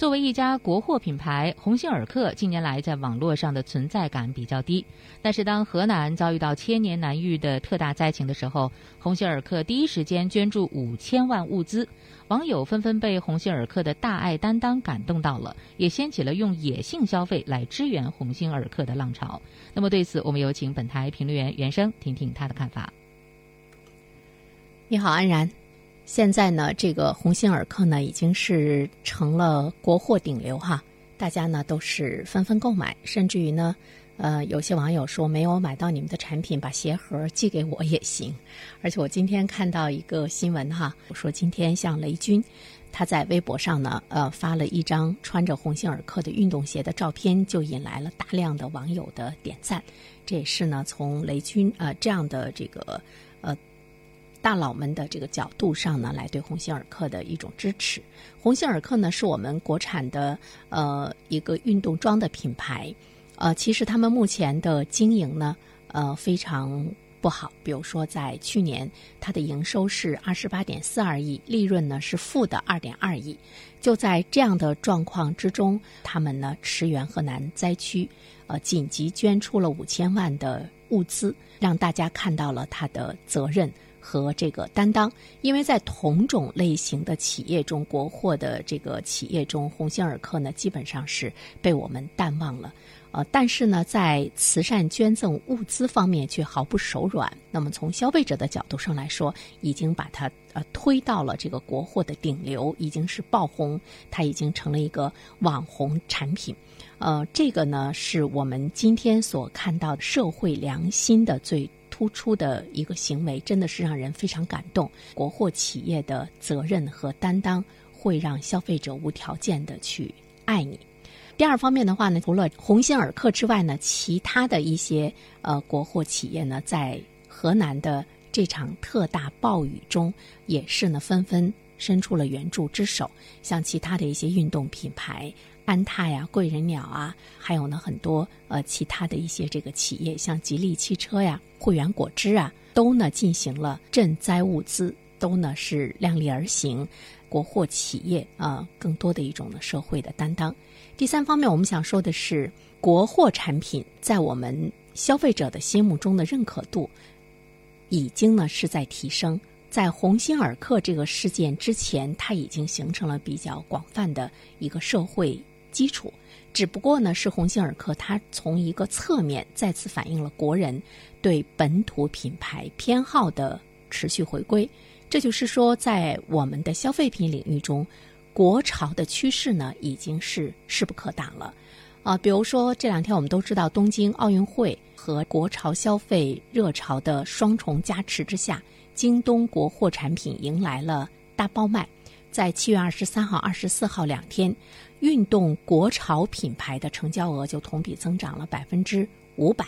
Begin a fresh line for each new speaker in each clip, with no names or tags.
作为一家国货品牌，鸿星尔克近年来在网络上的存在感比较低。但是，当河南遭遇到千年难遇的特大灾情的时候，鸿星尔克第一时间捐助五千万物资，网友纷纷被鸿星尔克的大爱担当感动到了，也掀起了用野性消费来支援鸿星尔克的浪潮。那么，对此，我们有请本台评论员袁生听听他的看法。
你好，安然。现在呢，这个鸿星尔克呢已经是成了国货顶流哈，大家呢都是纷纷购买，甚至于呢，呃，有些网友说没有买到你们的产品，把鞋盒寄给我也行。而且我今天看到一个新闻哈，我说今天像雷军，他在微博上呢，呃，发了一张穿着鸿星尔克的运动鞋的照片，就引来了大量的网友的点赞。这也是呢，从雷军呃这样的这个呃。大佬们的这个角度上呢，来对鸿星尔克的一种支持。鸿星尔克呢，是我们国产的呃一个运动装的品牌，呃，其实他们目前的经营呢，呃，非常不好。比如说，在去年，它的营收是二十八点四二亿，利润呢是负的二点二亿。就在这样的状况之中，他们呢驰援河南灾区，呃，紧急捐出了五千万的物资，让大家看到了他的责任。和这个担当，因为在同种类型的企业中，国货的这个企业中，鸿星尔克呢基本上是被我们淡忘了，呃，但是呢，在慈善捐赠物资方面却毫不手软。那么从消费者的角度上来说，已经把它呃推到了这个国货的顶流，已经是爆红，它已经成了一个网红产品。呃，这个呢是我们今天所看到的社会良心的最。突出的一个行为，真的是让人非常感动。国货企业的责任和担当，会让消费者无条件的去爱你。第二方面的话呢，除了鸿星尔克之外呢，其他的一些呃国货企业呢，在河南的这场特大暴雨中，也是呢纷纷伸出了援助之手。像其他的一些运动品牌。安踏呀，贵人鸟啊，还有呢很多呃其他的一些这个企业，像吉利汽车呀、汇源果汁啊，都呢进行了赈灾物资，都呢是量力而行。国货企业啊，更多的一种呢社会的担当。第三方面，我们想说的是，国货产品在我们消费者的心目中的认可度，已经呢是在提升。在鸿星尔克这个事件之前，它已经形成了比较广泛的一个社会。基础，只不过呢，是鸿星尔克，它从一个侧面再次反映了国人对本土品牌偏好的持续回归。这就是说，在我们的消费品领域中，国潮的趋势呢，已经是势不可挡了。啊，比如说这两天我们都知道，东京奥运会和国潮消费热潮的双重加持之下，京东国货产品迎来了大爆卖，在七月二十三号、二十四号两天。运动国潮品牌的成交额就同比增长了百分之五百，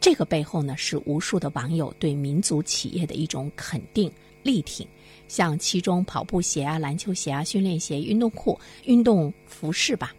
这个背后呢是无数的网友对民族企业的一种肯定力挺。像其中跑步鞋啊、篮球鞋啊、训练鞋、运动裤、运动服饰吧，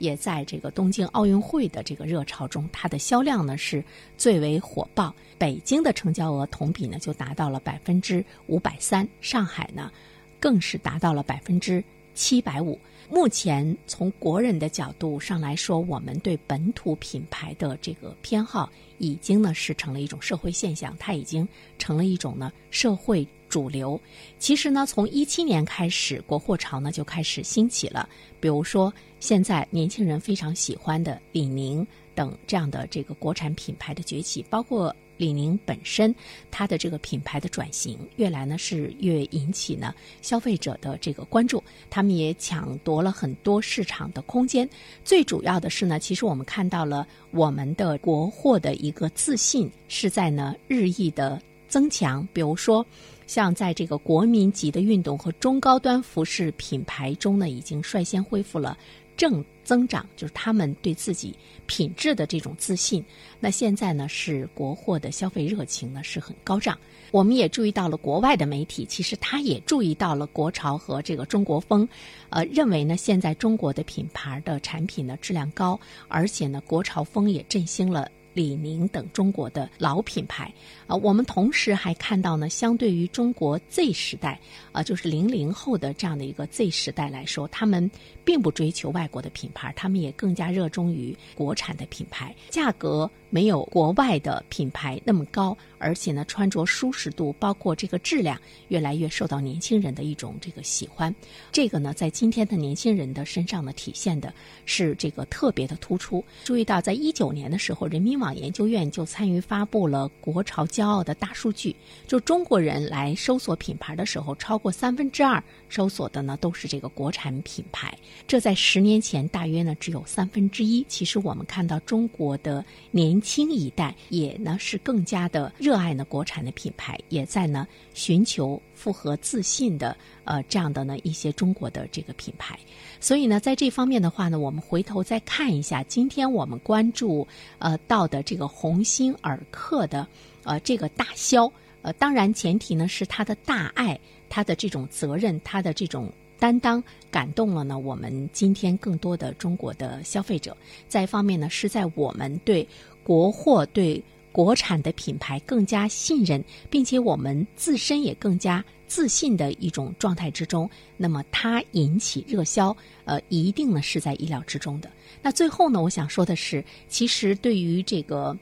也在这个东京奥运会的这个热潮中，它的销量呢是最为火爆。北京的成交额同比呢就达到了百分之五百三，上海呢更是达到了百分之七百五。目前从国人的角度上来说，我们对本土品牌的这个偏好已经呢是成了一种社会现象，它已经成了一种呢社会主流。其实呢，从一七年开始，国货潮呢就开始兴起了。比如说，现在年轻人非常喜欢的李宁等这样的这个国产品牌的崛起，包括。李宁本身，它的这个品牌的转型，越来呢是越引起呢消费者的这个关注，他们也抢夺了很多市场的空间。最主要的是呢，其实我们看到了我们的国货的一个自信是在呢日益的增强。比如说，像在这个国民级的运动和中高端服饰品牌中呢，已经率先恢复了。正增长就是他们对自己品质的这种自信。那现在呢，是国货的消费热情呢是很高涨。我们也注意到了国外的媒体，其实他也注意到了国潮和这个中国风，呃，认为呢现在中国的品牌的产品呢质量高，而且呢国潮风也振兴了李宁等中国的老品牌。啊，我们同时还看到呢，相对于中国 Z 时代，啊，就是零零后的这样的一个 Z 时代来说，他们并不追求外国的品牌，他们也更加热衷于国产的品牌，价格没有国外的品牌那么高，而且呢，穿着舒适度，包括这个质量，越来越受到年轻人的一种这个喜欢。这个呢，在今天的年轻人的身上呢，体现的是这个特别的突出。注意到，在一九年的时候，人民网研究院就参与发布了“国潮骄傲”的大数据，就中国人来搜索品牌的时候，超过三分之二搜索的呢都是这个国产品牌。这在十年前大约呢只有三分之一。其实我们看到中国的年轻一代也呢是更加的热爱呢国产的品牌，也在呢寻求复合自信的呃这样的呢一些中国的这个品牌。所以呢，在这方面的话呢，我们回头再看一下，今天我们关注呃到的这个鸿星尔克的呃这个大销，呃当然前提呢是他的大爱，他的这种责任，他的这种担当，感动了呢我们今天更多的中国的消费者。再一方面呢，是在我们对国货对国产的品牌更加信任，并且我们自身也更加。自信的一种状态之中，那么它引起热销，呃，一定呢是在意料之中的。那最后呢，我想说的是，其实对于这个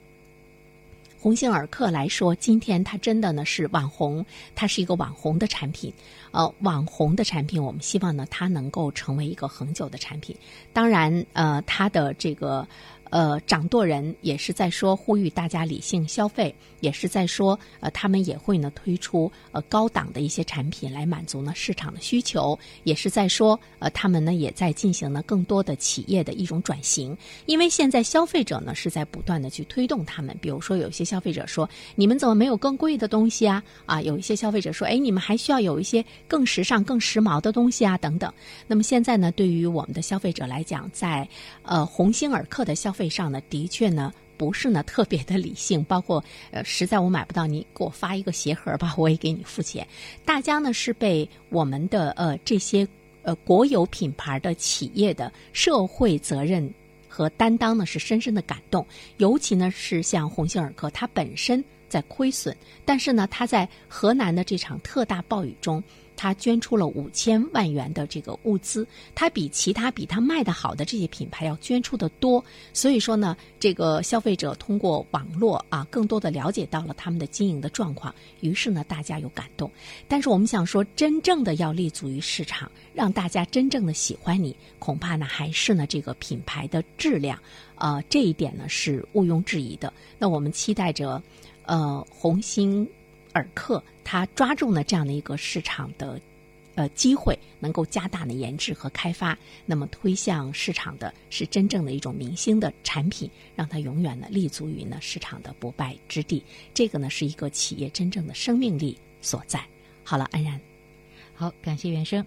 鸿星尔克来说，今天它真的呢是网红，它是一个网红的产品。呃，网红的产品，我们希望呢它能够成为一个恒久的产品。当然，呃，它的这个。呃，掌舵人也是在说呼吁大家理性消费，也是在说，呃，他们也会呢推出呃高档的一些产品来满足呢市场的需求，也是在说，呃，他们呢也在进行呢更多的企业的一种转型，因为现在消费者呢是在不断的去推动他们，比如说有一些消费者说，你们怎么没有更贵的东西啊？啊，有一些消费者说，哎，你们还需要有一些更时尚、更时髦的东西啊，等等。那么现在呢，对于我们的消费者来讲，在呃鸿星尔克的消费费上呢，的确呢不是呢特别的理性，包括呃，实在我买不到，你给我发一个鞋盒吧，我也给你付钱。大家呢是被我们的呃这些呃国有品牌的企业的社会责任和担当呢是深深的感动，尤其呢是像鸿星尔克，它本身在亏损，但是呢他在河南的这场特大暴雨中。他捐出了五千万元的这个物资，他比其他比他卖的好的这些品牌要捐出的多。所以说呢，这个消费者通过网络啊，更多的了解到了他们的经营的状况，于是呢，大家有感动。但是我们想说，真正的要立足于市场，让大家真正的喜欢你，恐怕呢还是呢这个品牌的质量，呃，这一点呢是毋庸置疑的。那我们期待着，呃，红星。尔克，它抓住了这样的一个市场的，呃机会，能够加大的研制和开发，那么推向市场的是真正的一种明星的产品，让它永远呢立足于呢市场的不败之地。这个呢是一个企业真正的生命力所在。好了，安然，
好，感谢原生，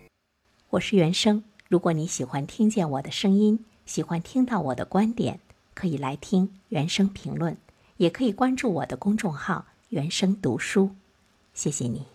我是原生。如果你喜欢听见我的声音，喜欢听到我的观点，可以来听原声评论，也可以关注我的公众号。原声读书，谢谢你。